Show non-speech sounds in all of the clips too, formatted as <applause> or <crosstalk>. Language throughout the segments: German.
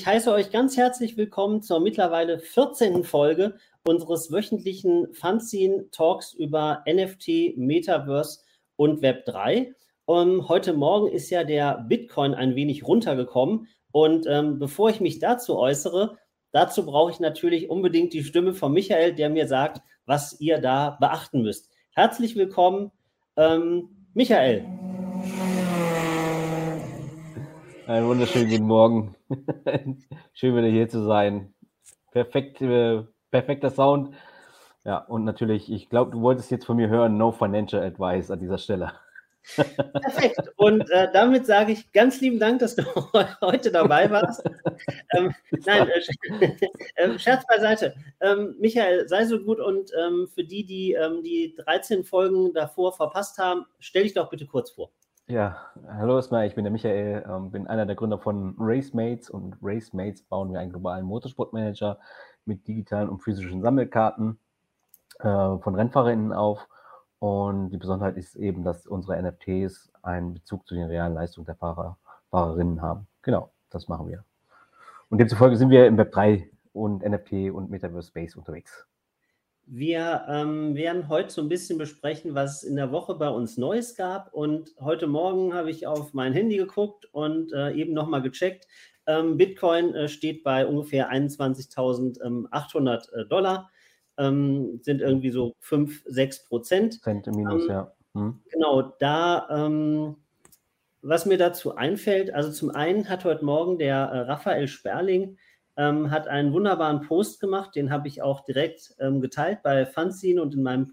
Ich heiße euch ganz herzlich willkommen zur mittlerweile 14. Folge unseres wöchentlichen Fanzine Talks über NFT, Metaverse und Web 3. Um, heute Morgen ist ja der Bitcoin ein wenig runtergekommen. Und ähm, bevor ich mich dazu äußere, dazu brauche ich natürlich unbedingt die Stimme von Michael, der mir sagt, was ihr da beachten müsst. Herzlich willkommen, ähm, Michael. Einen wunderschönen guten Morgen. <laughs> Schön wieder hier zu sein. Perfekt, äh, perfekter Sound. Ja, und natürlich, ich glaube, du wolltest jetzt von mir hören, no financial advice an dieser Stelle. Perfekt. Und äh, damit sage ich ganz lieben Dank, dass du <laughs> heute dabei warst. ähm, nein, äh, <laughs> äh, Scherz beiseite. Ähm, Michael, sei so gut und ähm, für die, die ähm, die 13 Folgen davor verpasst haben, stell dich doch bitte kurz vor. Ja, hallo erstmal, ich bin der Michael, ähm, bin einer der Gründer von Racemates und Racemates bauen wir einen globalen Motorsportmanager mit digitalen und physischen Sammelkarten äh, von Rennfahrerinnen auf. Und die Besonderheit ist eben, dass unsere NFTs einen Bezug zu den realen Leistungen der Fahrer, Fahrerinnen haben. Genau, das machen wir. Und demzufolge sind wir im Web 3 und NFT und Metaverse Space unterwegs. Wir ähm, werden heute so ein bisschen besprechen, was in der Woche bei uns Neues gab. Und heute Morgen habe ich auf mein Handy geguckt und äh, eben nochmal gecheckt. Ähm, Bitcoin äh, steht bei ungefähr 21.800 äh, Dollar, ähm, sind irgendwie so 5, 6 Prozent. Cent minus, ähm, ja. Hm. Genau, da, ähm, was mir dazu einfällt, also zum einen hat heute Morgen der äh, Raphael Sperling ähm, hat einen wunderbaren Post gemacht, den habe ich auch direkt ähm, geteilt bei Fanzine und in meinem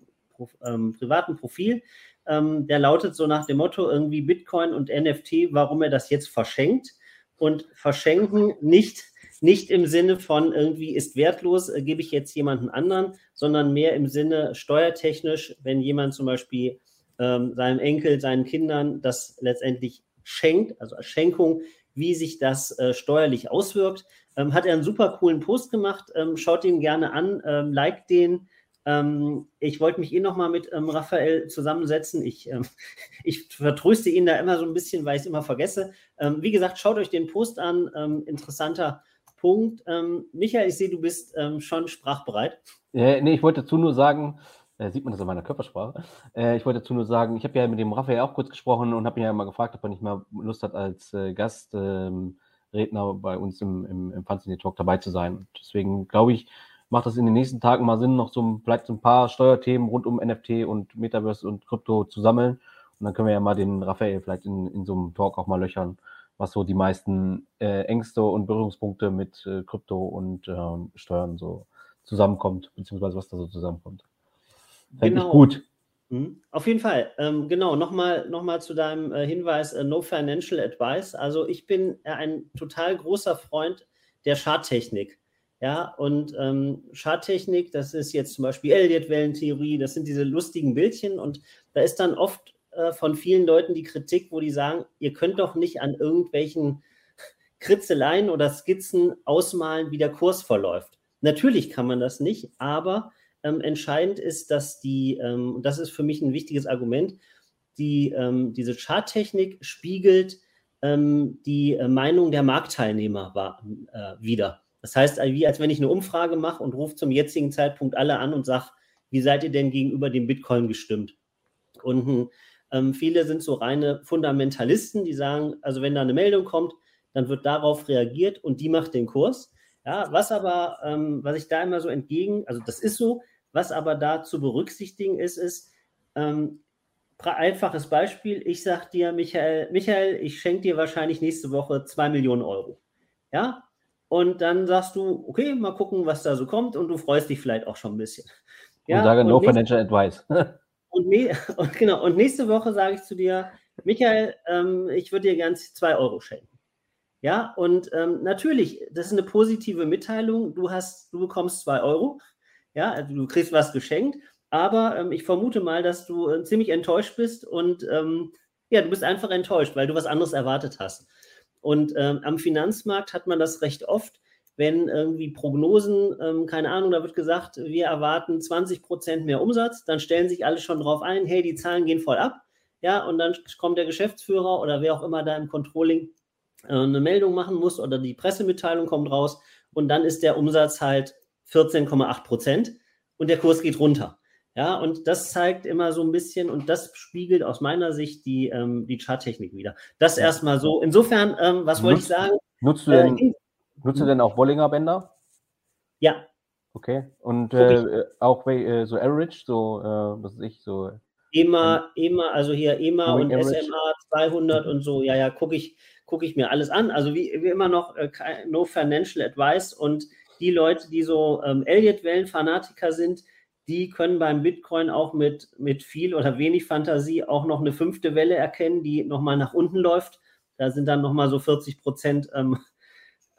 ähm, privaten Profil. Ähm, der lautet so nach dem Motto irgendwie Bitcoin und NFT, warum er das jetzt verschenkt. Und verschenken nicht, nicht im Sinne von irgendwie ist wertlos, äh, gebe ich jetzt jemanden anderen, sondern mehr im Sinne steuertechnisch, wenn jemand zum Beispiel ähm, seinem Enkel, seinen Kindern das letztendlich schenkt, also als Schenkung, wie sich das äh, steuerlich auswirkt. Ähm, hat er einen super coolen Post gemacht. Ähm, schaut ihn gerne an, ähm, liked den. Ähm, ich wollte mich eh nochmal mit ähm, Raphael zusammensetzen. Ich, ähm, <laughs> ich vertröste ihn da immer so ein bisschen, weil ich es immer vergesse. wie gesagt, schaut euch den Post an. interessanter Punkt. Michael, ich sehe, du bist schon sprachbereit. Äh, nee, ich wollte dazu nur sagen, äh, sieht man das in meiner Körpersprache. Äh, ich wollte dazu nur sagen, ich habe ja mit dem Raphael auch kurz gesprochen und habe ihn ja mal gefragt, ob er nicht mal Lust hat, als äh, Gast ähm, Redner bei uns im, im, im Fanzine Talk dabei zu sein. Und deswegen glaube ich, macht das in den nächsten Tagen mal Sinn, noch so vielleicht so ein paar Steuerthemen rund um NFT und Metaverse und Krypto zu sammeln. Und dann können wir ja mal den Raphael vielleicht in, in so einem Talk auch mal löchern, was so die meisten äh, Ängste und Berührungspunkte mit äh, Krypto und ähm, Steuern so zusammenkommt, beziehungsweise was da so zusammenkommt. Fände genau. ich gut. Mhm. Auf jeden Fall. Ähm, genau, nochmal noch mal zu deinem äh, Hinweis, äh, no financial advice. Also ich bin äh, ein total großer Freund der Charttechnik. Ja, und ähm, Charttechnik, das ist jetzt zum Beispiel Elliott-Wellentheorie, das sind diese lustigen Bildchen und da ist dann oft äh, von vielen Leuten die Kritik, wo die sagen, ihr könnt doch nicht an irgendwelchen <laughs> Kritzeleien oder Skizzen ausmalen, wie der Kurs verläuft. Natürlich kann man das nicht, aber ähm, entscheidend ist, dass die, ähm, und das ist für mich ein wichtiges Argument, die, ähm, diese Charttechnik spiegelt ähm, die äh, Meinung der Marktteilnehmer war, äh, wieder. Das heißt, wie als wenn ich eine Umfrage mache und rufe zum jetzigen Zeitpunkt alle an und sage, wie seid ihr denn gegenüber dem Bitcoin gestimmt? Und ähm, viele sind so reine Fundamentalisten, die sagen, also wenn da eine Meldung kommt, dann wird darauf reagiert und die macht den Kurs. Ja, was aber, ähm, was ich da immer so entgegen, also das ist so, was aber da zu berücksichtigen ist, ist, ähm, einfaches Beispiel, ich sage dir, Michael, Michael, ich schenke dir wahrscheinlich nächste Woche zwei Millionen Euro. Ja? Und dann sagst du, okay, mal gucken, was da so kommt und du freust dich vielleicht auch schon ein bisschen. Ja? Und sage und no nächste, financial advice. <laughs> und, <laughs> und, genau, und nächste Woche sage ich zu dir, Michael, ähm, ich würde dir gern zwei Euro schenken. Ja, und ähm, natürlich, das ist eine positive Mitteilung. Du hast, du bekommst zwei Euro. Ja, also du kriegst was geschenkt. Aber ähm, ich vermute mal, dass du äh, ziemlich enttäuscht bist und ähm, ja, du bist einfach enttäuscht, weil du was anderes erwartet hast. Und ähm, am Finanzmarkt hat man das recht oft, wenn irgendwie Prognosen, ähm, keine Ahnung, da wird gesagt, wir erwarten 20 Prozent mehr Umsatz, dann stellen sich alle schon drauf ein, hey, die Zahlen gehen voll ab. Ja, und dann kommt der Geschäftsführer oder wer auch immer da im Controlling eine Meldung machen muss oder die Pressemitteilung kommt raus und dann ist der Umsatz halt 14,8 Prozent und der Kurs geht runter. Ja, und das zeigt immer so ein bisschen und das spiegelt aus meiner Sicht die, ähm, die Charttechnik wieder. Das erstmal so. Insofern, ähm, was wollte ich sagen? Nutzt du, denn, äh, nutzt du denn auch Bollinger Bänder? Ja. Okay. Und äh, auch äh, so Average, so, äh, was weiß ich, so. EMA, EMA, also hier EMA und. SMA 200 und so, ja, ja, gucke ich, guck ich mir alles an. Also wie, wie immer noch äh, no financial advice und die Leute, die so ähm, Elliott-Wellen-Fanatiker sind, die können beim Bitcoin auch mit, mit viel oder wenig Fantasie auch noch eine fünfte Welle erkennen, die nochmal nach unten läuft. Da sind dann nochmal so 40 Prozent ähm,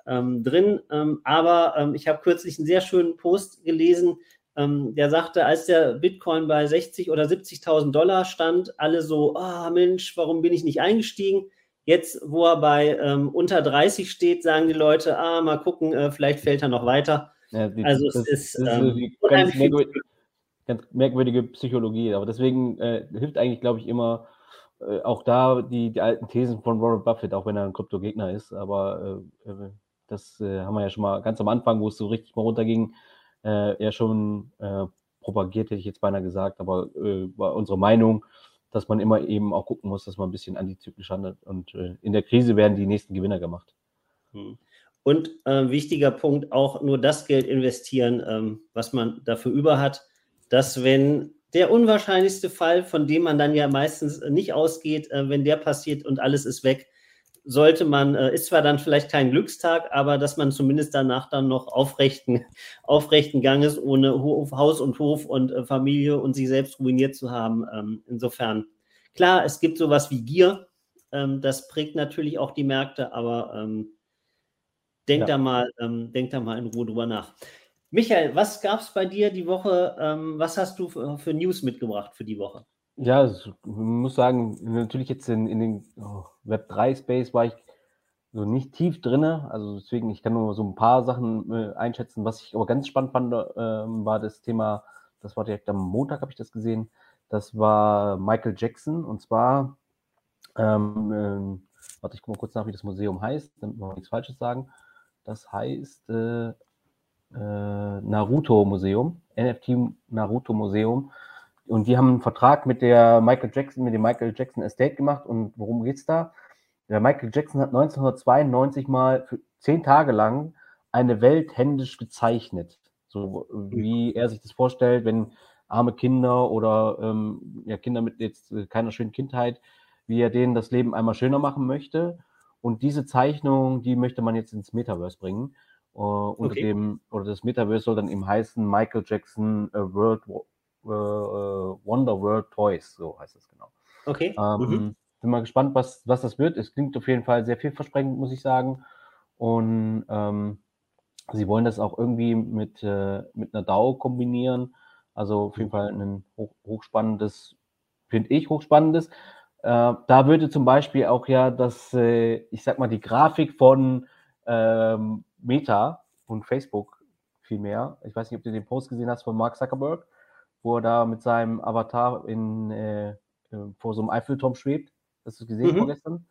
ähm, drin. Ähm, aber ähm, ich habe kürzlich einen sehr schönen Post gelesen, ähm, der sagte, als der Bitcoin bei 60 oder 70.000 Dollar stand, alle so, ah oh, Mensch, warum bin ich nicht eingestiegen? Jetzt, wo er bei ähm, unter 30 steht, sagen die Leute, ah, mal gucken, äh, vielleicht fällt er noch weiter. Ja, die, also das, es ist, das ist ganz merkwürdig, ganz merkwürdige Psychologie. Aber deswegen äh, hilft eigentlich, glaube ich, immer äh, auch da die, die alten Thesen von Warren Buffett, auch wenn er ein Kryptogegner ist. Aber äh, äh das äh, haben wir ja schon mal ganz am Anfang, wo es so richtig mal runterging, äh, ja schon propagiert, hätte ich jetzt beinahe gesagt. Aber war unsere Meinung, dass man immer eben auch gucken muss, dass man ein bisschen antizyklisch handelt. Und in der Krise werden die nächsten Gewinner gemacht. Hm. Und äh, wichtiger Punkt, auch nur das Geld investieren, ähm, was man dafür über hat dass wenn der unwahrscheinlichste Fall, von dem man dann ja meistens nicht ausgeht, äh, wenn der passiert und alles ist weg, sollte man, äh, ist zwar dann vielleicht kein Glückstag, aber dass man zumindest danach dann noch aufrechten, <laughs> aufrechten Ganges ohne Hof, Haus und Hof und äh, Familie und sich selbst ruiniert zu haben. Ähm, insofern, klar, es gibt sowas wie Gier, ähm, das prägt natürlich auch die Märkte, aber ähm, denkt, ja. da mal, ähm, denkt da mal in Ruhe drüber nach. Michael, was gab es bei dir die Woche? Ähm, was hast du für, für, News mitgebracht für die Woche? Ja, ich muss sagen, natürlich jetzt in, in den oh, Web3-Space war ich so nicht tief drin. Also deswegen, ich kann nur so ein paar Sachen äh, einschätzen. Was ich aber ganz spannend fand, äh, war das Thema, das war direkt am Montag, habe ich das gesehen. Das war Michael Jackson und zwar, ähm, äh, warte, ich gucke mal kurz nach, wie das Museum heißt, damit wir nichts Falsches sagen. Das heißt, äh, äh, Naruto Museum, NFT Naruto Museum. Und die haben einen Vertrag mit der Michael Jackson, mit dem Michael Jackson Estate gemacht. Und worum geht's da? Der Michael Jackson hat 1992 mal für zehn Tage lang eine Welt händisch gezeichnet. So wie er sich das vorstellt, wenn arme Kinder oder ähm, ja, Kinder mit jetzt äh, keiner schönen Kindheit, wie er denen das Leben einmal schöner machen möchte. Und diese Zeichnung, die möchte man jetzt ins Metaverse bringen. Uh, unter okay. dem, oder das Metaverse soll dann eben heißen Michael Jackson World uh, Wonder World Toys, so heißt es genau. Okay. Ähm, mhm. Bin mal gespannt, was, was das wird. Es klingt auf jeden Fall sehr vielversprechend, muss ich sagen. Und ähm, sie wollen das auch irgendwie mit, äh, mit einer DAO kombinieren. Also auf jeden Fall ein hoch, hochspannendes, finde ich, hochspannendes. Äh, da würde zum Beispiel auch ja das, äh, ich sag mal, die Grafik von ähm, Meta und Facebook vielmehr. Ich weiß nicht, ob du den Post gesehen hast von Mark Zuckerberg, wo er da mit seinem Avatar in, äh, äh vor so einem Eiffelturm schwebt. Hast du es gesehen mhm. vorgestern?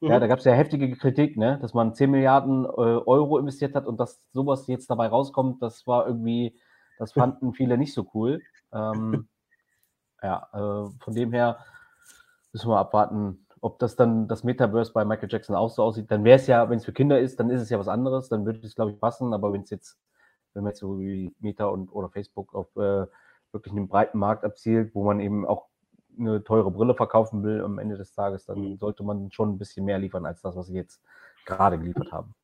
Mhm. Ja, da gab es ja heftige Kritik, ne? dass man 10 Milliarden äh, Euro investiert hat und dass sowas jetzt dabei rauskommt, das war irgendwie, das fanden <laughs> viele nicht so cool. Ähm, ja, äh, von dem her müssen wir abwarten, ob das dann das Metaverse bei Michael Jackson auch so aussieht, dann wäre es ja, wenn es für Kinder ist, dann ist es ja was anderes, dann würde es, glaube ich, passen. Aber wenn es jetzt, wenn man jetzt so wie Meta und oder Facebook auf äh, wirklich einen breiten Markt abzielt, wo man eben auch eine teure Brille verkaufen will am Ende des Tages, dann mhm. sollte man schon ein bisschen mehr liefern als das, was sie jetzt gerade geliefert <laughs> haben.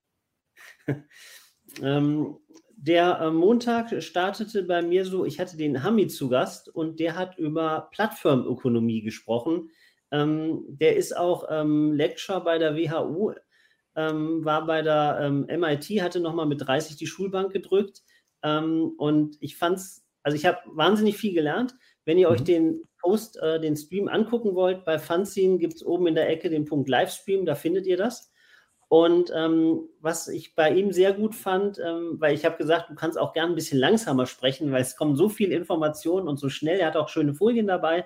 ähm, der äh, Montag startete bei mir so, ich hatte den Hamid zu Gast und der hat über Plattformökonomie gesprochen. Ähm, der ist auch ähm, Lecturer bei der WHU, ähm, war bei der ähm, MIT, hatte nochmal mit 30 die Schulbank gedrückt. Ähm, und ich fand's, also ich habe wahnsinnig viel gelernt. Wenn ihr mhm. euch den Post, äh, den Stream angucken wollt, bei Fanzine gibt es oben in der Ecke den Punkt Livestream, da findet ihr das. Und ähm, was ich bei ihm sehr gut fand, ähm, weil ich habe gesagt, du kannst auch gern ein bisschen langsamer sprechen, weil es kommen so viele Informationen und so schnell. Er hat auch schöne Folien dabei.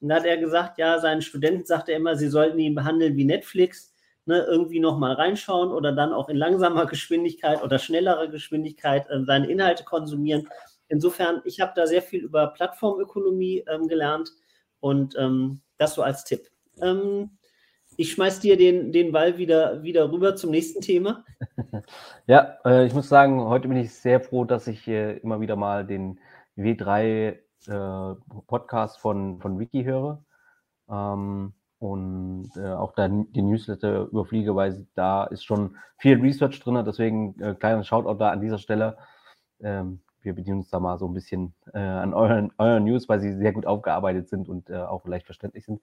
Und da hat er gesagt, ja, seinen Studenten sagt er immer, sie sollten ihn behandeln wie Netflix. ne, irgendwie nochmal reinschauen oder dann auch in langsamer <laughs> Geschwindigkeit oder schnellerer Geschwindigkeit äh, seine Inhalte konsumieren. Insofern, ich habe da sehr viel über Plattformökonomie ähm, gelernt und ähm, das so als Tipp. Ähm, ich schmeiß dir den, den Ball wieder, wieder rüber zum nächsten Thema. <laughs> Ja, äh, ich muss sagen, heute bin ich sehr froh, dass ich äh, immer wieder mal den W3 äh, Podcast von, von Wiki höre. Ähm, und äh, auch da die Newsletter überfliege, weil da ist schon viel Research drin, deswegen äh, kleiner Shoutout da an dieser Stelle. Ähm, wir bedienen uns da mal so ein bisschen äh, an euren, euren News, weil sie sehr gut aufgearbeitet sind und äh, auch leicht verständlich sind.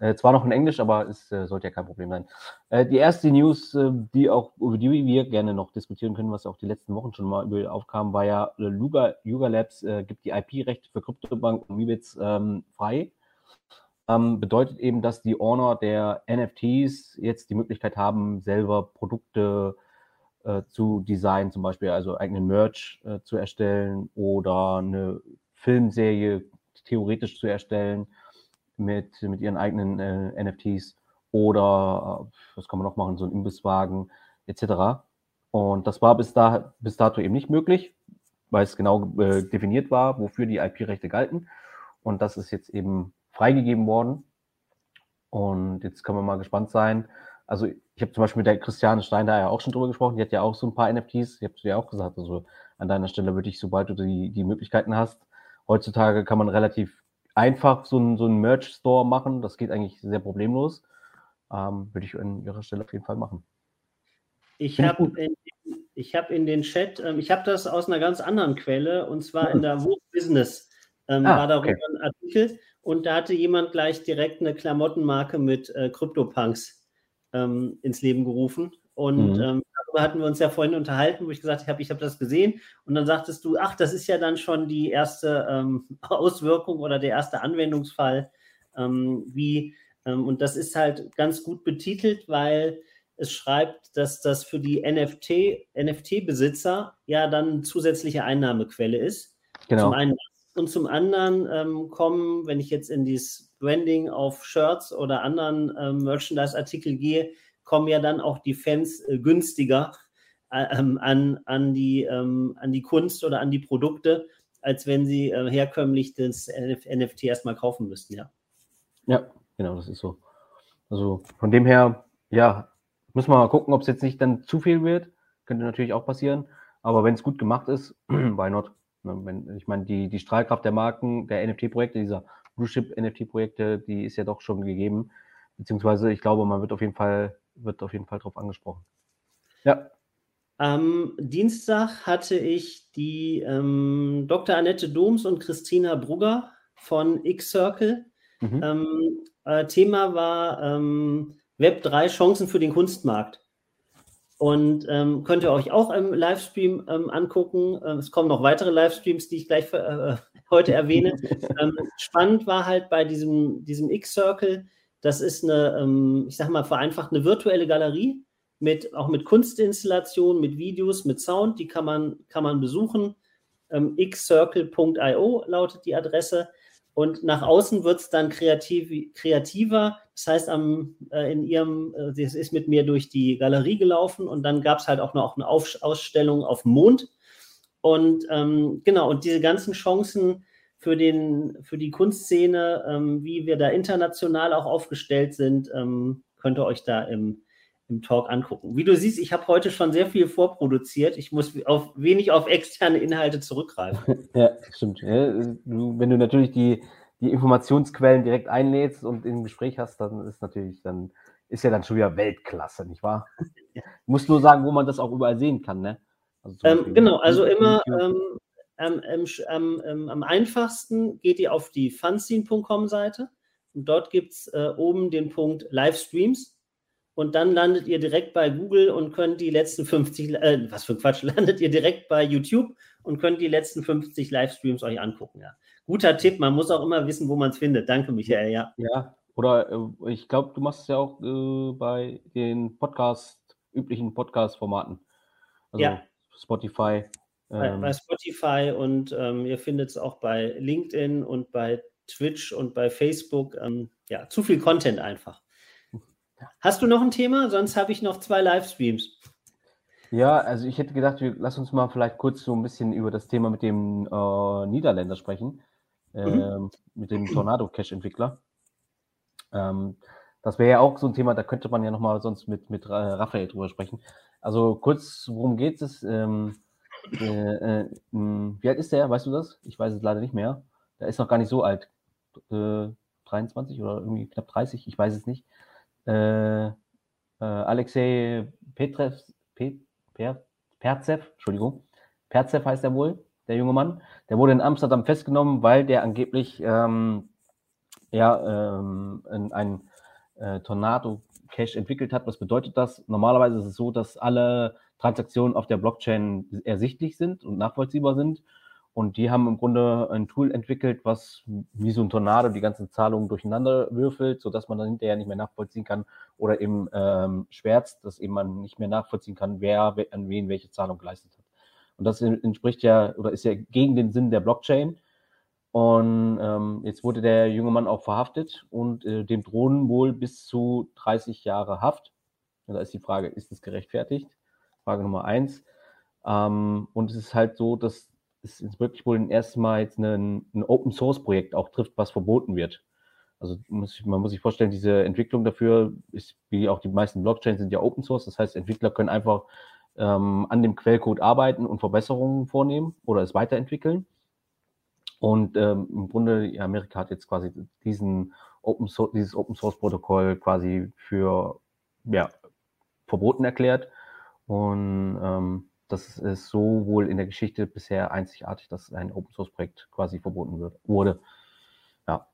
Äh, zwar noch in Englisch, aber es äh, sollte ja kein Problem sein. Äh, die erste News, äh, die auch über die wir gerne noch diskutieren können, was auch die letzten Wochen schon mal aufkam, war ja, Luga, Yuga Labs gibt die IP-Rechte für Kryptobank und Mibits ähm, frei. Ähm, bedeutet eben, dass die Owner der NFTs jetzt die Möglichkeit haben, selber Produkte zu designen, zum Beispiel also eigenen Merch zu erstellen oder eine Filmserie theoretisch zu erstellen mit, mit ihren eigenen äh, NFTs oder äh, was kann man noch machen, so ein Imbisswagen etc. Und das war bis, da, bis dato eben nicht möglich, weil es genau äh, definiert war, wofür die IP-Rechte galten. Und das ist jetzt eben freigegeben worden. Und jetzt können wir mal gespannt sein. Also ich habe zum Beispiel mit der Christiane Stein da ja auch schon drüber gesprochen. Die hat ja auch so ein paar NFTs. Ich habe dir ja auch gesagt, also an deiner Stelle würde ich, sobald du die, die Möglichkeiten hast, heutzutage kann man relativ einfach so einen, so einen Merch-Store machen. Das geht eigentlich sehr problemlos. Ähm, würde ich an Ihrer Stelle auf jeden Fall machen. Ich habe in, hab in den Chat, ähm, ich habe das aus einer ganz anderen Quelle und zwar in der Vogue Business ähm, ah, war darüber okay. ein Artikel und da hatte jemand gleich direkt eine Klamottenmarke mit äh, CryptoPunks ähm, ins Leben gerufen. Und mhm. ähm, darüber hatten wir uns ja vorhin unterhalten, wo ich gesagt habe, ich habe das gesehen. Und dann sagtest du, ach, das ist ja dann schon die erste ähm, <laughs> Auswirkung oder der erste Anwendungsfall, ähm, wie, ähm, und das ist halt ganz gut betitelt, weil es schreibt, dass das für die NFT, NFT-Besitzer ja dann zusätzliche Einnahmequelle ist. Genau. Zum einen und zum anderen ähm, kommen, wenn ich jetzt in dieses Branding auf Shirts oder anderen ähm, Merchandise-Artikel gehe, kommen ja dann auch die Fans äh, günstiger äh, ähm, an, an, die, ähm, an die Kunst oder an die Produkte, als wenn sie äh, herkömmlich das NFT erstmal kaufen müssten, ja. Ja, genau, das ist so. Also von dem her, ja, müssen wir mal gucken, ob es jetzt nicht dann zu viel wird. Könnte natürlich auch passieren. Aber wenn es gut gemacht ist, <clears throat> why not? Ne, wenn, ich meine, die, die Strahlkraft der Marken, der NFT-Projekte, dieser Blue Chip NFT-Projekte, die ist ja doch schon gegeben. Beziehungsweise ich glaube, man wird auf jeden Fall wird auf jeden Fall drauf angesprochen. Ja. Am Dienstag hatte ich die ähm, Dr. Annette Doms und Christina Brugger von X-Circle. Mhm. Ähm, äh, Thema war ähm, Web 3 Chancen für den Kunstmarkt. Und ähm, könnt ihr euch auch im Livestream ähm, angucken. Ähm, es kommen noch weitere Livestreams, die ich gleich für, äh, heute erwähne. Ähm, spannend war halt bei diesem, diesem X-Circle, das ist eine, ähm, ich sag mal, vereinfacht eine virtuelle Galerie mit auch mit Kunstinstallationen, mit Videos, mit Sound, die kann man, kann man besuchen. Ähm, xcircle.io lautet die Adresse. Und nach außen wird es dann kreativ, kreativer. Das heißt, am, äh, in ihrem, äh, es ist mit mir durch die Galerie gelaufen und dann gab es halt auch noch eine Auf Ausstellung auf dem Mond. Und ähm, genau, und diese ganzen Chancen, für, den, für die Kunstszene, ähm, wie wir da international auch aufgestellt sind, ähm, könnt ihr euch da im, im Talk angucken. Wie du siehst, ich habe heute schon sehr viel vorproduziert. Ich muss auf, wenig auf externe Inhalte zurückgreifen. <laughs> ja, stimmt. Ja, du, wenn du natürlich die, die Informationsquellen direkt einlädst und im Gespräch hast, dann ist natürlich, dann ist ja dann schon wieder Weltklasse, nicht wahr? <laughs> Du musst nur sagen, wo man das auch überall sehen kann, ne? Also ähm, genau, also immer ähm, ähm, am einfachsten geht ihr auf die funscene.com Seite und dort gibt es äh, oben den Punkt Livestreams und dann landet ihr direkt bei Google und könnt die letzten 50, äh, was für Quatsch, <laughs> landet ihr direkt bei YouTube und könnt die letzten 50 Livestreams euch angucken. Ja. Guter Tipp, man muss auch immer wissen, wo man es findet. Danke, Michael. Ja, ja oder äh, ich glaube, du machst es ja auch äh, bei den Podcast, üblichen Podcast-Formaten. Also ja. Spotify, bei, ähm, bei Spotify und ähm, ihr findet es auch bei LinkedIn und bei Twitch und bei Facebook. Ähm, ja, zu viel Content einfach. Hast du noch ein Thema? Sonst habe ich noch zwei Livestreams. Ja, also ich hätte gedacht, wir, lass uns mal vielleicht kurz so ein bisschen über das Thema mit dem äh, Niederländer sprechen, äh, mhm. Ähm, mit dem Tornado Cache Entwickler. Ähm, das wäre ja auch so ein Thema, da könnte man ja nochmal sonst mit, mit äh, Raphael drüber sprechen. Also kurz, worum geht es? Ähm, äh, äh, wie alt ist der? Weißt du das? Ich weiß es leider nicht mehr. Der ist noch gar nicht so alt. 23 äh, oder irgendwie knapp 30, ich weiß es nicht. Äh, Alexei Petrev, Pet, per, Perzev, Entschuldigung, Perzev heißt er wohl, der junge Mann. Der wurde in Amsterdam festgenommen, weil der angeblich ähm, ja, ähm, ein äh, Tornado Cache entwickelt hat. Was bedeutet das? Normalerweise ist es so, dass alle Transaktionen auf der Blockchain ersichtlich sind und nachvollziehbar sind. Und die haben im Grunde ein Tool entwickelt, was wie so ein Tornado die ganzen Zahlungen durcheinander würfelt, sodass man dann hinterher nicht mehr nachvollziehen kann oder eben ähm, schwärzt, dass eben man nicht mehr nachvollziehen kann, wer an wen welche Zahlung geleistet hat. Und das entspricht ja oder ist ja gegen den Sinn der Blockchain. Und ähm, jetzt wurde der junge Mann auch verhaftet und äh, dem drohen wohl bis zu 30 Jahre Haft. Da ist die Frage, ist das gerechtfertigt? Frage Nummer eins. Ähm, und es ist halt so, dass es jetzt wirklich wohl ersten Mal jetzt ein, ein Open Source Projekt auch trifft, was verboten wird. Also muss ich, man muss sich vorstellen, diese Entwicklung dafür ist, wie auch die meisten Blockchains sind ja Open Source. Das heißt, Entwickler können einfach ähm, an dem Quellcode arbeiten und Verbesserungen vornehmen oder es weiterentwickeln. Und ähm, im Grunde, Amerika hat jetzt quasi diesen Open Source, dieses Open Source Protokoll quasi für ja, verboten erklärt. Und ähm, das ist so wohl in der Geschichte bisher einzigartig, dass ein Open Source Projekt quasi verboten wird, wurde. Ja.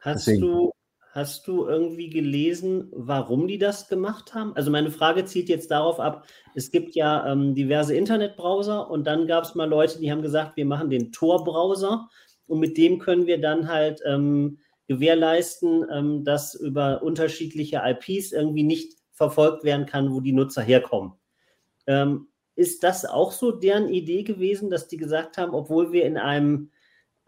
Hast Deswegen. du Hast du irgendwie gelesen, warum die das gemacht haben? Also meine Frage zielt jetzt darauf ab, es gibt ja ähm, diverse Internetbrowser und dann gab es mal Leute, die haben gesagt, wir machen den Tor-Browser und mit dem können wir dann halt ähm, gewährleisten, ähm, dass über unterschiedliche IPs irgendwie nicht verfolgt werden kann, wo die Nutzer herkommen. Ähm, ist das auch so deren Idee gewesen, dass die gesagt haben, obwohl wir in einem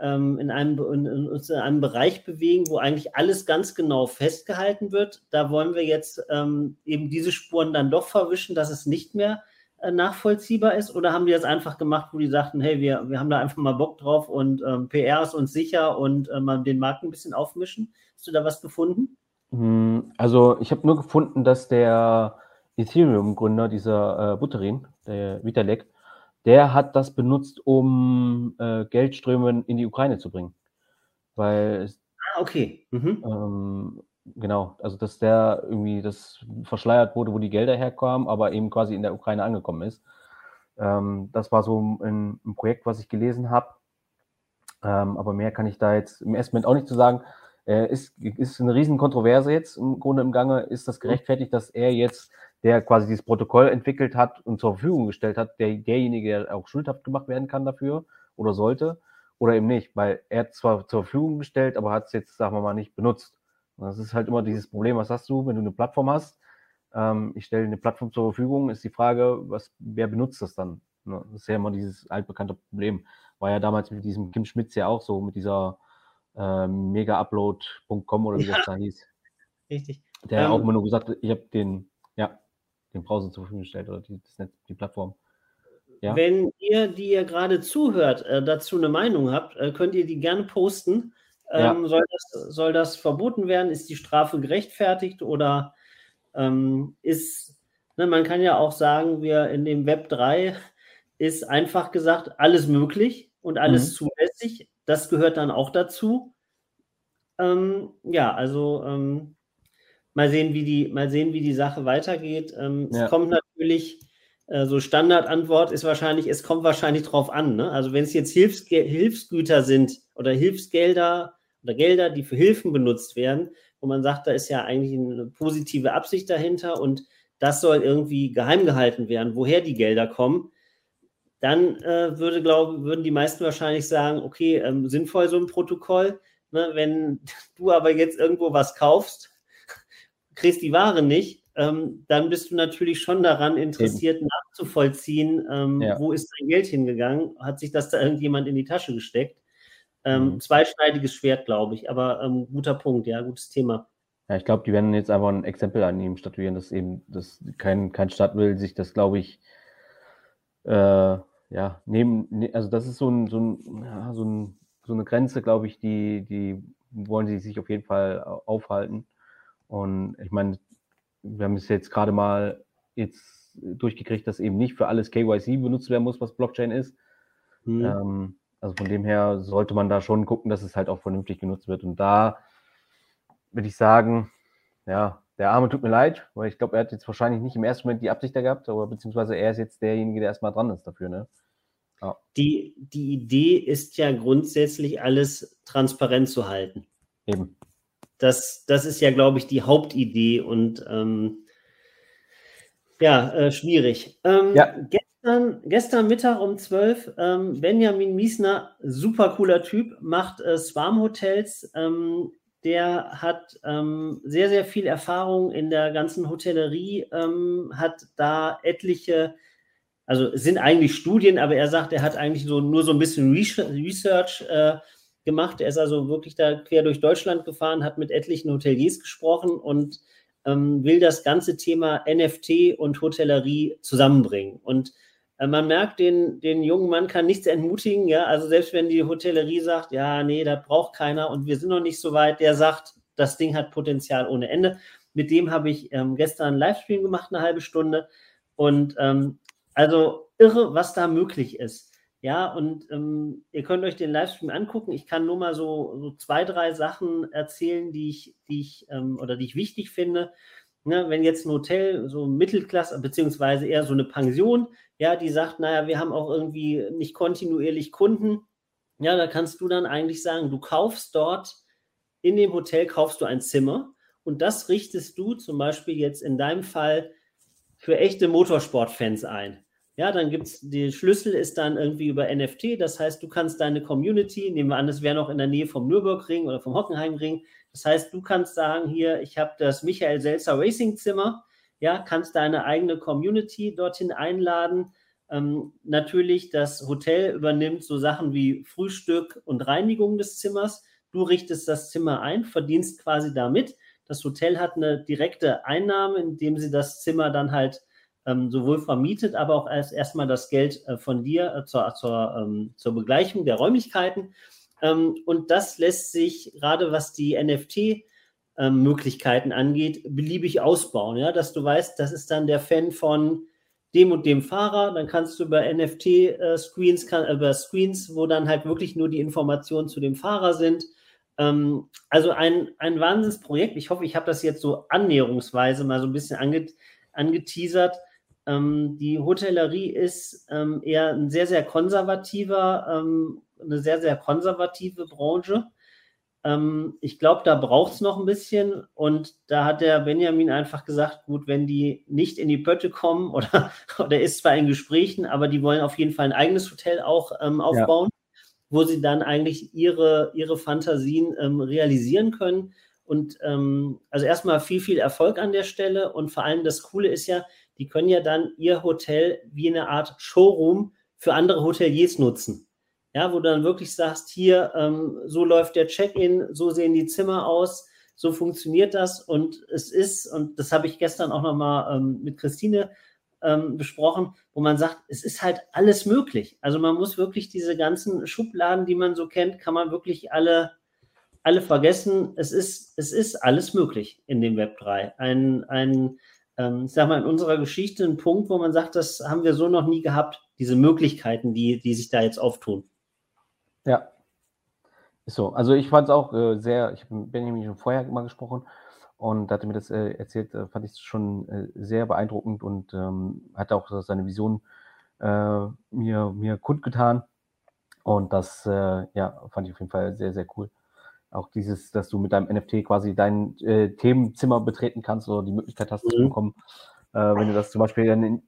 ähm, in, einem, in, in, uns in einem Bereich bewegen, wo eigentlich alles ganz genau festgehalten wird. Da wollen wir jetzt ähm, eben diese Spuren dann doch verwischen, dass es nicht mehr äh, nachvollziehbar ist? Oder haben die das einfach gemacht, wo die sagten, hey, wir, wir haben da einfach mal Bock drauf und ähm, PR ist uns sicher und äh, mal den Markt ein bisschen aufmischen? Hast du da was gefunden? Hm, also ich habe nur gefunden, dass der Ethereum-Gründer, dieser äh, Buterin, der Vitalik, der hat das benutzt, um äh, Geldströme in die Ukraine zu bringen. Weil ah, okay. Mhm. Ähm, genau, also dass der irgendwie das verschleiert wurde, wo die Gelder herkamen, aber eben quasi in der Ukraine angekommen ist. Ähm, das war so ein, ein, Projekt, was ich gelesen habe. Ähm, aber mehr kann ich da jetzt im ersten Moment auch nicht zu sagen. Äh, ist, ist eine riesen Kontroverse jetzt im Grunde im Gange. Ist das gerechtfertigt, dass er jetzt der quasi dieses Protokoll entwickelt hat und zur Verfügung gestellt hat, der, derjenige, der auch schuldhaft gemacht werden kann dafür oder sollte oder eben nicht, weil er hat zwar zur Verfügung gestellt, aber hat es jetzt, sagen wir mal, nicht benutzt. Und das ist halt immer dieses Problem, was hast du, wenn du eine Plattform hast? Ähm, ich stelle eine Plattform zur Verfügung, ist die Frage, was, wer benutzt das dann? Ne? Das ist ja immer dieses altbekannte Problem. War ja damals mit diesem Kim Schmitz ja auch so, mit dieser äh, megaupload.com oder wie ja. das da hieß. Richtig. Der ähm, auch immer nur gesagt hat, ich habe den, ja den Browser zur Verfügung stellt oder die, das Netz, die Plattform. Ja? Wenn ihr, die ihr gerade zuhört, äh, dazu eine Meinung habt, äh, könnt ihr die gerne posten. Ähm, ja. soll, das, soll, das, verboten werden? Ist die Strafe gerechtfertigt oder ähm, ist, ne, man kann ja auch sagen, wir in dem Web 3 ist einfach gesagt alles möglich und alles mhm. zulässig. Das gehört dann auch dazu. Ähm, ja, also ähm, mal sehen, wie die, mal sehen, wie die Sache weitergeht. Ähm, ja. Es kommt natürlich, äh, so Standardantwort ist wahrscheinlich, es kommt wahrscheinlich drauf an. Ne? Also wenn es jetzt Hilfsge Hilfsgüter sind oder Hilfsgelder oder Gelder, die für Hilfen benutzt werden, wo man sagt, da ist ja eigentlich eine positive Absicht dahinter und das soll irgendwie geheim gehalten werden, woher die Gelder kommen, dann äh, würde, glaube, würden die meisten wahrscheinlich sagen, okay, ähm, sinnvoll so ein Protokoll. Ne? Wenn <laughs> du aber jetzt irgendwo was kaufst kriegst die Ware nicht, ähm, dann bist du natürlich schon daran interessiert, Eben. nachzuvollziehen, ähm, ja. wo ist dein Geld hingegangen? Hat sich das da irgendjemand in die Tasche gesteckt? Ähm, mhm. Zweischneidiges Schwert, glaube ich, aber ähm, guter Punkt, ja, gutes Thema. Ja, ich glaube, die werden jetzt einfach ein Exempel an ihm statuieren, dass eben dass kein, kein Stadt will sich das, glaube ich, äh, ja, nehmen, ne, also das ist so, ein, so, ein, ja, so, ein, so eine Grenze, glaube ich, die, die wollen sie sich auf jeden Fall aufhalten. Und ich meine, wir haben es jetzt gerade mal jetzt durchgekriegt, dass eben nicht für alles KYC benutzt werden muss, was Blockchain ist. Mhm. Ähm, also von dem her sollte man da schon gucken, dass es halt auch vernünftig genutzt wird. Und da würde ich sagen, ja, der Arme tut mir leid, weil ich glaube, er hat jetzt wahrscheinlich nicht im ersten Moment die Absicht da gehabt, aber beziehungsweise er ist jetzt derjenige, der erstmal dran ist dafür, ne? Ja. Die, die Idee ist ja grundsätzlich, alles transparent zu halten. Eben. Das, das ist ja, glaube ich, die Hauptidee und ähm, ja, äh, schwierig. Ähm, ja. Gestern, gestern Mittag um 12, ähm, Benjamin Miesner, super cooler Typ, macht äh, Swarm Hotels. Ähm, der hat ähm, sehr, sehr viel Erfahrung in der ganzen Hotellerie, ähm, hat da etliche, also es sind eigentlich Studien, aber er sagt, er hat eigentlich so nur so ein bisschen Research äh, gemacht. Er ist also wirklich da quer durch Deutschland gefahren, hat mit etlichen Hoteliers gesprochen und ähm, will das ganze Thema NFT und Hotellerie zusammenbringen. Und äh, man merkt, den, den jungen Mann kann nichts entmutigen, ja. Also selbst wenn die Hotellerie sagt, ja, nee, das braucht keiner und wir sind noch nicht so weit, der sagt, das Ding hat Potenzial ohne Ende. Mit dem habe ich ähm, gestern einen Livestream gemacht, eine halbe Stunde. Und ähm, also irre, was da möglich ist. Ja, und ähm, ihr könnt euch den Livestream angucken. Ich kann nur mal so, so zwei, drei Sachen erzählen, die ich, die ich ähm, oder die ich wichtig finde. Ne, wenn jetzt ein Hotel, so Mittelklasse, beziehungsweise eher so eine Pension, ja, die sagt, naja, wir haben auch irgendwie nicht kontinuierlich Kunden, ja, da kannst du dann eigentlich sagen, du kaufst dort in dem Hotel, kaufst du ein Zimmer und das richtest du zum Beispiel jetzt in deinem Fall für echte Motorsportfans ein. Ja, dann gibt es, die Schlüssel ist dann irgendwie über NFT, das heißt, du kannst deine Community, nehmen wir an, es wäre noch in der Nähe vom Nürburgring oder vom Hockenheimring, das heißt, du kannst sagen, hier, ich habe das Michael Selzer Racing Zimmer, ja, kannst deine eigene Community dorthin einladen. Ähm, natürlich, das Hotel übernimmt so Sachen wie Frühstück und Reinigung des Zimmers. Du richtest das Zimmer ein, verdienst quasi damit. Das Hotel hat eine direkte Einnahme, indem sie das Zimmer dann halt ähm, sowohl vermietet, aber auch erst erstmal das Geld äh, von dir äh, zur, zur, ähm, zur Begleichung der Räumlichkeiten. Ähm, und das lässt sich gerade was die NFT ähm, Möglichkeiten angeht, beliebig ausbauen. Ja, dass du weißt, das ist dann der Fan von dem und dem Fahrer, dann kannst du über NFT-Screens, äh, über Screens, wo dann halt wirklich nur die Informationen zu dem Fahrer sind. Ähm, also ein, ein Wahnsinnsprojekt. Ich hoffe, ich habe das jetzt so annäherungsweise mal so ein bisschen ange, angeteasert. Ähm, die Hotellerie ist ähm, eher ein sehr, sehr konservativer, ähm, eine sehr, sehr konservative Branche. Ähm, ich glaube, da braucht es noch ein bisschen. Und da hat der Benjamin einfach gesagt, gut, wenn die nicht in die Pötte kommen oder, <laughs> oder ist zwar in Gesprächen, aber die wollen auf jeden Fall ein eigenes Hotel auch ähm, aufbauen, ja. wo sie dann eigentlich ihre, ihre Fantasien ähm, realisieren können. Und also erstmal viel, viel Erfolg an der Stelle. Und vor allem das Coole ist ja, die können ja dann ihr Hotel wie eine Art Showroom für andere Hoteliers nutzen ja, wo du dann wirklich sagst, hier, ähm, so läuft der Check-in, so sehen die Zimmer aus, so funktioniert das und es ist, und das habe ich gestern auch nochmal ähm, mit Christine ähm, besprochen, wo man sagt, es ist halt alles möglich. Also man muss wirklich diese ganzen Schubladen, die man so kennt, kann man wirklich alle, alle vergessen. Es ist, es ist alles möglich in dem Web 3. Ein, ein ähm, ich sag mal, in unserer Geschichte ein Punkt, wo man sagt, das haben wir so noch nie gehabt, diese Möglichkeiten, die, die sich da jetzt auftun. Ja. Ist so. Also ich fand es auch äh, sehr, ich habe mit Benjamin schon vorher mal gesprochen und hatte mir das äh, erzählt, äh, fand ich es schon äh, sehr beeindruckend und ähm, hat auch seine Vision äh, mir, mir kundgetan. Und das äh, ja, fand ich auf jeden Fall sehr, sehr cool. Auch dieses, dass du mit deinem NFT quasi dein Themenzimmer betreten kannst oder die Möglichkeit hast, mhm. zu bekommen. wenn du das zum Beispiel, in,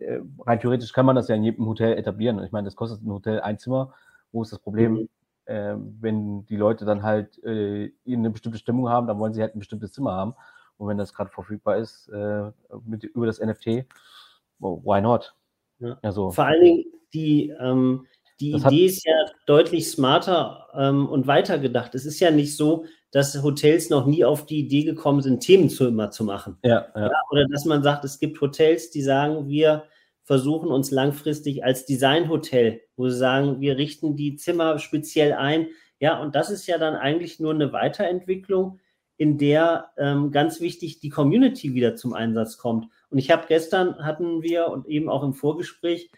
rein theoretisch kann man das ja in jedem Hotel etablieren. Ich meine, das kostet ein Hotel ein Zimmer. Wo ist das Problem? Mhm äh, wenn die Leute dann halt äh, eine bestimmte Stimmung haben, dann wollen sie halt ein bestimmtes Zimmer haben. Und wenn das gerade verfügbar ist äh, mit, über das NFT, why not? Ja. Also, Vor allen Dingen die, ähm, die Idee ist ja deutlich smarter ähm, und weitergedacht. Es ist ja nicht so, dass Hotels noch nie auf die Idee gekommen sind, Themenzimmer zu machen. Ja, ja. ja, oder dass man sagt, es gibt Hotels, die sagen, wir versuchen uns langfristig als Designhotel, wo sie sagen, wir richten die Zimmer speziell ein. Ja, und das ist ja dann eigentlich nur eine Weiterentwicklung, in der ähm, ganz wichtig die Community wieder zum Einsatz kommt. Und ich habe gestern hatten wir und eben auch im Vorgespräch,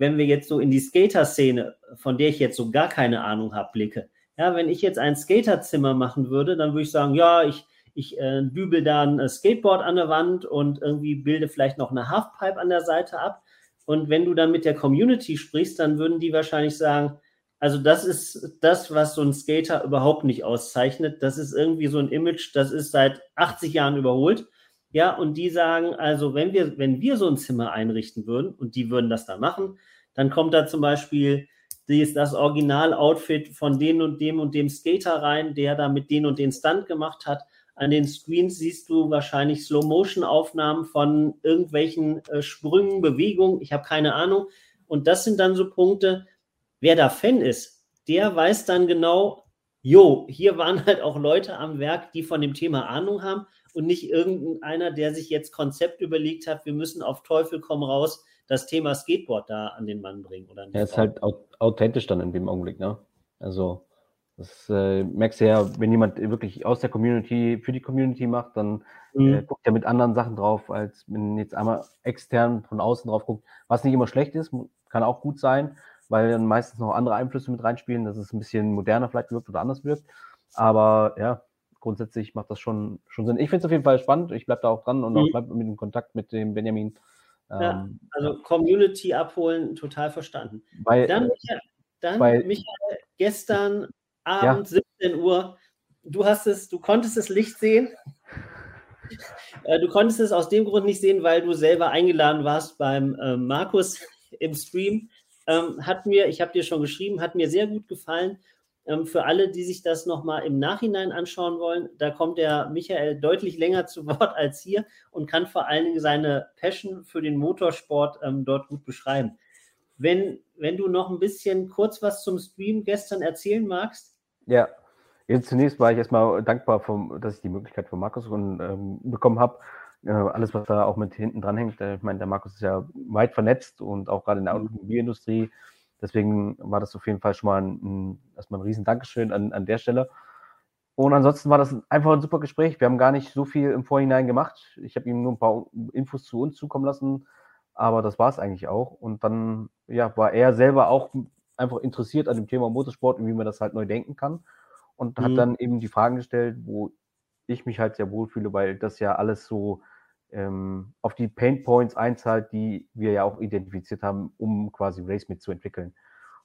wenn wir jetzt so in die Skater-Szene, von der ich jetzt so gar keine Ahnung habe, blicke, ja, wenn ich jetzt ein Skaterzimmer machen würde, dann würde ich sagen, ja, ich, ich äh, dübel da ein Skateboard an der Wand und irgendwie bilde vielleicht noch eine Halfpipe an der Seite ab. Und wenn du dann mit der Community sprichst, dann würden die wahrscheinlich sagen, also das ist das, was so ein Skater überhaupt nicht auszeichnet. Das ist irgendwie so ein Image, das ist seit 80 Jahren überholt. Ja, und die sagen, also wenn wir, wenn wir so ein Zimmer einrichten würden und die würden das dann machen, dann kommt da zum Beispiel ist das Original-Outfit von dem und dem und dem Skater rein, der da mit den und den Stunt gemacht hat. An den Screens siehst du wahrscheinlich Slow-Motion-Aufnahmen von irgendwelchen äh, Sprüngen, Bewegungen. Ich habe keine Ahnung. Und das sind dann so Punkte, wer da Fan ist, der weiß dann genau, jo, hier waren halt auch Leute am Werk, die von dem Thema Ahnung haben und nicht irgendeiner, der sich jetzt Konzept überlegt hat, wir müssen auf Teufel komm raus das Thema Skateboard da an den Mann bringen. Oder ja, ist halt authentisch dann in dem Augenblick, ne? Also, das äh, merkst du ja, wenn jemand wirklich aus der Community für die Community macht, dann mhm. äh, guckt er mit anderen Sachen drauf, als wenn jetzt einmal extern von außen drauf guckt, was nicht immer schlecht ist, kann auch gut sein, weil dann meistens noch andere Einflüsse mit reinspielen, dass es ein bisschen moderner vielleicht wirkt oder anders wirkt. Aber ja, grundsätzlich macht das schon, schon Sinn. Ich finde es auf jeden Fall spannend. Ich bleibe da auch dran und mhm. auch bleibe mit dem Kontakt mit dem Benjamin ja, ähm, also Community abholen, total verstanden. Bei, dann, Michael, dann bei, Michael, gestern Abend, ja. 17 Uhr, du hast es, du konntest das Licht sehen. Äh, du konntest es aus dem Grund nicht sehen, weil du selber eingeladen warst beim äh, Markus im Stream. Ähm, hat mir, ich habe dir schon geschrieben, hat mir sehr gut gefallen. Ähm, für alle, die sich das nochmal im Nachhinein anschauen wollen, da kommt der Michael deutlich länger zu <laughs> Wort als hier und kann vor allen Dingen seine Passion für den Motorsport ähm, dort gut beschreiben. Wenn, wenn du noch ein bisschen kurz was zum Stream gestern erzählen magst. Ja, jetzt zunächst war ich erstmal dankbar, vom, dass ich die Möglichkeit von Markus und, ähm, bekommen habe. Äh, alles, was da auch mit hinten dran hängt. Äh, ich meine, der Markus ist ja weit vernetzt und auch gerade in der mhm. Deswegen war das auf jeden Fall schon mal ein, ein, erstmal ein riesen Dankeschön an, an der Stelle. Und ansonsten war das einfach ein super Gespräch. Wir haben gar nicht so viel im Vorhinein gemacht. Ich habe ihm nur ein paar Infos zu uns zukommen lassen, aber das war es eigentlich auch. Und dann ja, war er selber auch einfach interessiert an dem Thema Motorsport und wie man das halt neu denken kann. Und mhm. hat dann eben die Fragen gestellt, wo ich mich halt sehr wohlfühle, weil das ja alles so ähm, auf die Pain Points einzahlt, die wir ja auch identifiziert haben, um quasi Race entwickeln.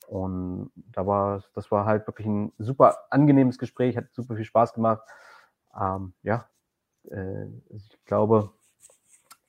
Und da war, das war halt wirklich ein super angenehmes Gespräch, hat super viel Spaß gemacht. Ähm, ja, äh, ich glaube,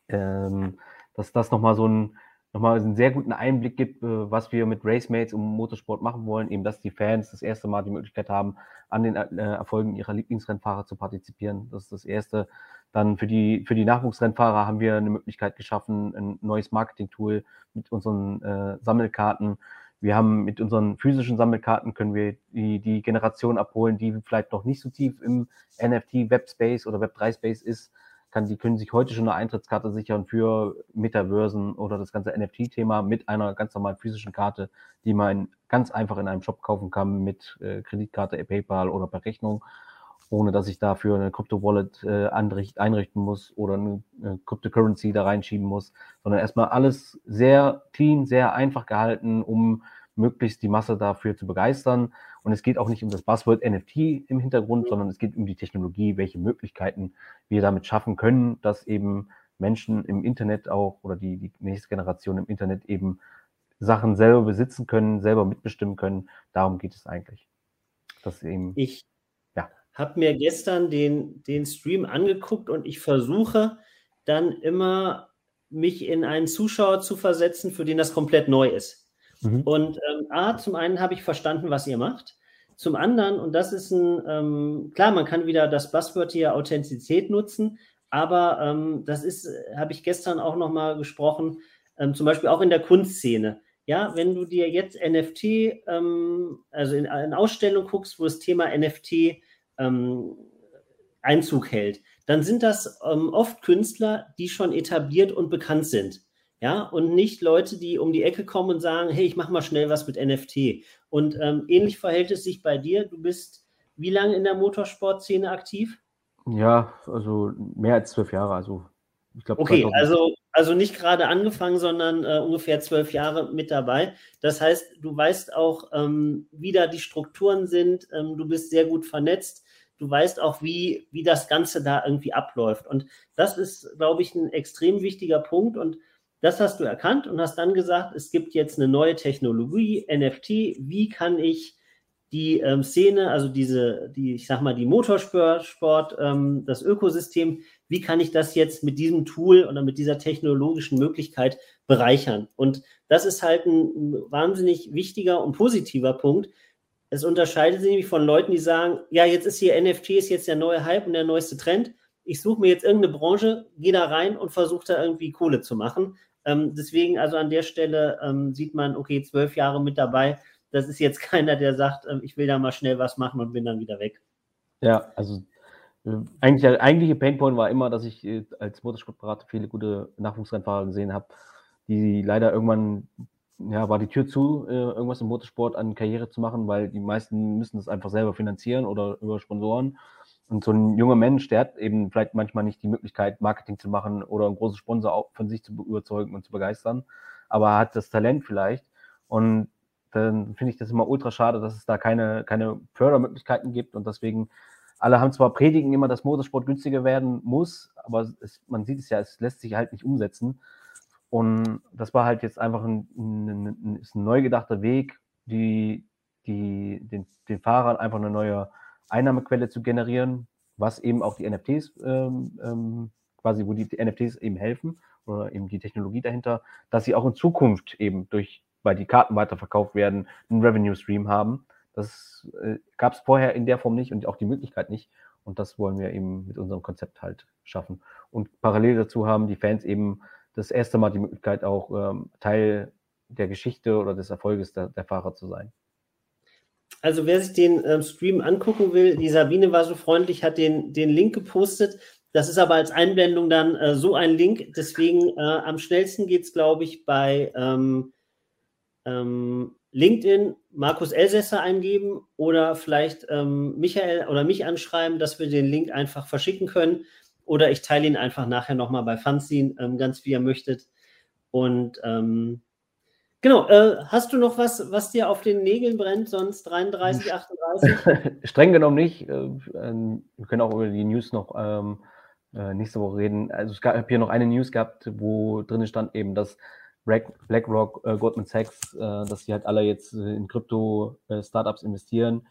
ähm, dass das nochmal so ein, nochmal einen sehr guten Einblick gibt, äh, was wir mit Racemates und Motorsport machen wollen. Eben, dass die Fans das erste Mal die Möglichkeit haben, an den äh, Erfolgen ihrer Lieblingsrennfahrer zu partizipieren. Das ist das erste. Dann für die, für die Nachwuchsrennfahrer haben wir eine Möglichkeit geschaffen, ein neues Marketing-Tool mit unseren äh, Sammelkarten. Wir haben mit unseren physischen Sammelkarten können wir die, die Generation abholen, die vielleicht noch nicht so tief im NFT-Webspace oder Web3-Space ist. Kann, die können sich heute schon eine Eintrittskarte sichern für Metaversen oder das ganze NFT-Thema mit einer ganz normalen physischen Karte, die man ganz einfach in einem Shop kaufen kann mit äh, Kreditkarte, PayPal oder per Rechnung ohne dass ich dafür eine Crypto-Wallet äh, einrichten muss oder eine, eine Cryptocurrency da reinschieben muss, sondern erstmal alles sehr clean, sehr einfach gehalten, um möglichst die Masse dafür zu begeistern. Und es geht auch nicht um das Buzzword NFT im Hintergrund, sondern es geht um die Technologie, welche Möglichkeiten wir damit schaffen können, dass eben Menschen im Internet auch oder die, die nächste Generation im Internet eben Sachen selber besitzen können, selber mitbestimmen können. Darum geht es eigentlich. Dass eben ich habe mir gestern den, den Stream angeguckt und ich versuche dann immer, mich in einen Zuschauer zu versetzen, für den das komplett neu ist. Mhm. Und ähm, A, zum einen habe ich verstanden, was ihr macht. Zum anderen, und das ist ein, ähm, klar, man kann wieder das Buzzword hier Authentizität nutzen, aber ähm, das ist, habe ich gestern auch nochmal gesprochen, ähm, zum Beispiel auch in der Kunstszene. Ja, wenn du dir jetzt NFT, ähm, also in eine Ausstellung guckst, wo das Thema NFT ähm, Einzug hält, dann sind das ähm, oft Künstler, die schon etabliert und bekannt sind. Ja, und nicht Leute, die um die Ecke kommen und sagen, hey, ich mache mal schnell was mit NFT. Und ähm, ähnlich verhält es sich bei dir. Du bist wie lange in der Motorsportszene aktiv? Ja, also mehr als zwölf Jahre. Also ich glaube. Okay, also, also nicht gerade angefangen, sondern äh, ungefähr zwölf Jahre mit dabei. Das heißt, du weißt auch, ähm, wie da die Strukturen sind. Ähm, du bist sehr gut vernetzt du weißt auch, wie, wie das Ganze da irgendwie abläuft. Und das ist, glaube ich, ein extrem wichtiger Punkt. Und das hast du erkannt und hast dann gesagt, es gibt jetzt eine neue Technologie, NFT. Wie kann ich die ähm, Szene, also diese, die, ich sag mal, die Motorsport, ähm, das Ökosystem, wie kann ich das jetzt mit diesem Tool oder mit dieser technologischen Möglichkeit bereichern? Und das ist halt ein wahnsinnig wichtiger und positiver Punkt, es unterscheidet sich nämlich von Leuten, die sagen, ja, jetzt ist hier NFT, ist jetzt der neue Hype und der neueste Trend. Ich suche mir jetzt irgendeine Branche, gehe da rein und versuche da irgendwie Kohle zu machen. Ähm, deswegen, also an der Stelle ähm, sieht man, okay, zwölf Jahre mit dabei. Das ist jetzt <laughs> keiner, der sagt, ähm, ich will da mal schnell was machen und bin dann wieder weg. Ja, also äh, eigentlich der eigentliche Painpoint war immer, dass ich äh, als Motorsportberater viele gute Nachwuchsrennfahrer gesehen habe, die leider irgendwann ja, war die Tür zu, äh, irgendwas im Motorsport an Karriere zu machen, weil die meisten müssen das einfach selber finanzieren oder über Sponsoren. Und so ein junger Mensch, der hat eben vielleicht manchmal nicht die Möglichkeit, Marketing zu machen oder einen großen Sponsor auch von sich zu überzeugen und zu begeistern, aber hat das Talent vielleicht. Und dann finde ich das immer ultra schade, dass es da keine, keine Fördermöglichkeiten gibt und deswegen alle haben zwar predigen immer, dass Motorsport günstiger werden muss, aber es, man sieht es ja, es lässt sich halt nicht umsetzen. Und das war halt jetzt einfach ein, ein, ein, ein neu gedachter Weg, die, die, den, den Fahrern einfach eine neue Einnahmequelle zu generieren, was eben auch die NFTs ähm, ähm, quasi, wo die, NFTs eben helfen oder eben die Technologie dahinter, dass sie auch in Zukunft eben durch, weil die Karten weiterverkauft werden, einen Revenue Stream haben. Das äh, gab es vorher in der Form nicht und auch die Möglichkeit nicht. Und das wollen wir eben mit unserem Konzept halt schaffen. Und parallel dazu haben die Fans eben das erste Mal die Möglichkeit, auch ähm, Teil der Geschichte oder des Erfolges der, der Fahrer zu sein. Also wer sich den ähm, Stream angucken will, die Sabine war so freundlich, hat den, den Link gepostet. Das ist aber als Einblendung dann äh, so ein Link. Deswegen äh, am schnellsten geht es, glaube ich, bei ähm, ähm, LinkedIn Markus Elsässer eingeben oder vielleicht ähm, Michael oder mich anschreiben, dass wir den Link einfach verschicken können oder ich teile ihn einfach nachher nochmal bei Fanzine, ähm, ganz wie ihr möchtet. Und ähm, genau, äh, hast du noch was, was dir auf den Nägeln brennt, sonst 33, 38? <laughs> Streng genommen nicht. Äh, ähm, wir können auch über die News noch ähm, äh, nächste Woche reden. Also es gab hier noch eine News gehabt, wo drin stand eben, dass BlackRock, äh, Goldman Sachs, äh, dass sie halt alle jetzt äh, in Krypto-Startups investieren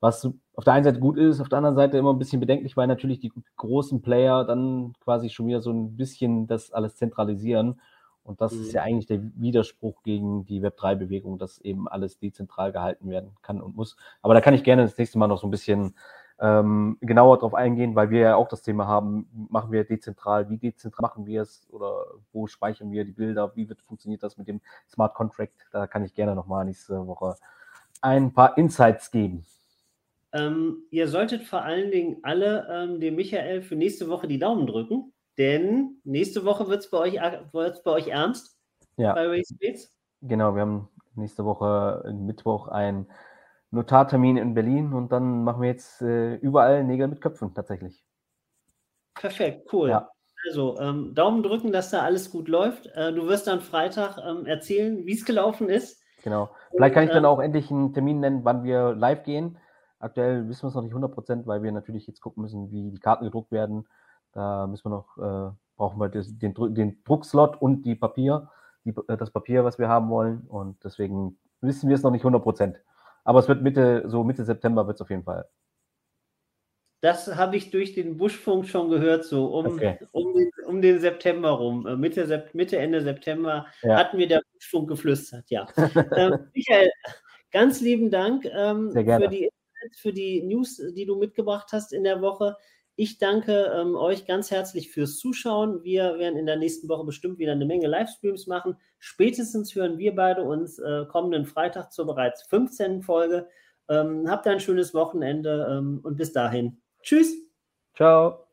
was auf der einen Seite gut ist, auf der anderen Seite immer ein bisschen bedenklich, weil natürlich die großen Player dann quasi schon wieder so ein bisschen das alles zentralisieren. Und das mhm. ist ja mhm. eigentlich der Widerspruch gegen die Web3-Bewegung, dass eben alles dezentral gehalten werden kann und muss. Aber da kann ich gerne das nächste Mal noch so ein bisschen ähm, genauer drauf eingehen, weil wir ja auch das Thema haben, machen wir dezentral, wie dezentral machen wir es oder wo speichern wir die Bilder, wie wird, funktioniert das mit dem Smart Contract. Da kann ich gerne nochmal nächste Woche ein paar Insights geben. Ähm, ihr solltet vor allen Dingen alle ähm, dem Michael für nächste Woche die Daumen drücken, denn nächste Woche wird es bei, euch, bei euch ernst ja. bei Race Genau, wir haben nächste Woche Mittwoch einen Notartermin in Berlin und dann machen wir jetzt äh, überall Nägel mit Köpfen tatsächlich. Perfekt, cool. Ja. Also ähm, Daumen drücken, dass da alles gut läuft. Äh, du wirst dann Freitag ähm, erzählen, wie es gelaufen ist. Genau. Vielleicht kann ich dann ähm, auch endlich einen Termin nennen, wann wir live gehen. Aktuell wissen wir es noch nicht 100% weil wir natürlich jetzt gucken müssen, wie die Karten gedruckt werden. Da müssen wir noch, äh, brauchen wir das, den, den Druckslot und die Papier, die, äh, das Papier, was wir haben wollen. Und deswegen wissen wir es noch nicht 100% Aber es wird Mitte, so Mitte September wird es auf jeden Fall. Das habe ich durch den Buschfunk schon gehört, so um, okay. um, den, um den September rum. Äh, Mitte, Mitte, Ende September ja. hat mir der Buschfunk geflüstert, ja. <laughs> ähm, Michael, ganz lieben Dank ähm, für die für die News, die du mitgebracht hast in der Woche. Ich danke ähm, euch ganz herzlich fürs Zuschauen. Wir werden in der nächsten Woche bestimmt wieder eine Menge Livestreams machen. Spätestens hören wir beide uns äh, kommenden Freitag zur bereits 15. Folge. Ähm, habt ein schönes Wochenende ähm, und bis dahin. Tschüss. Ciao.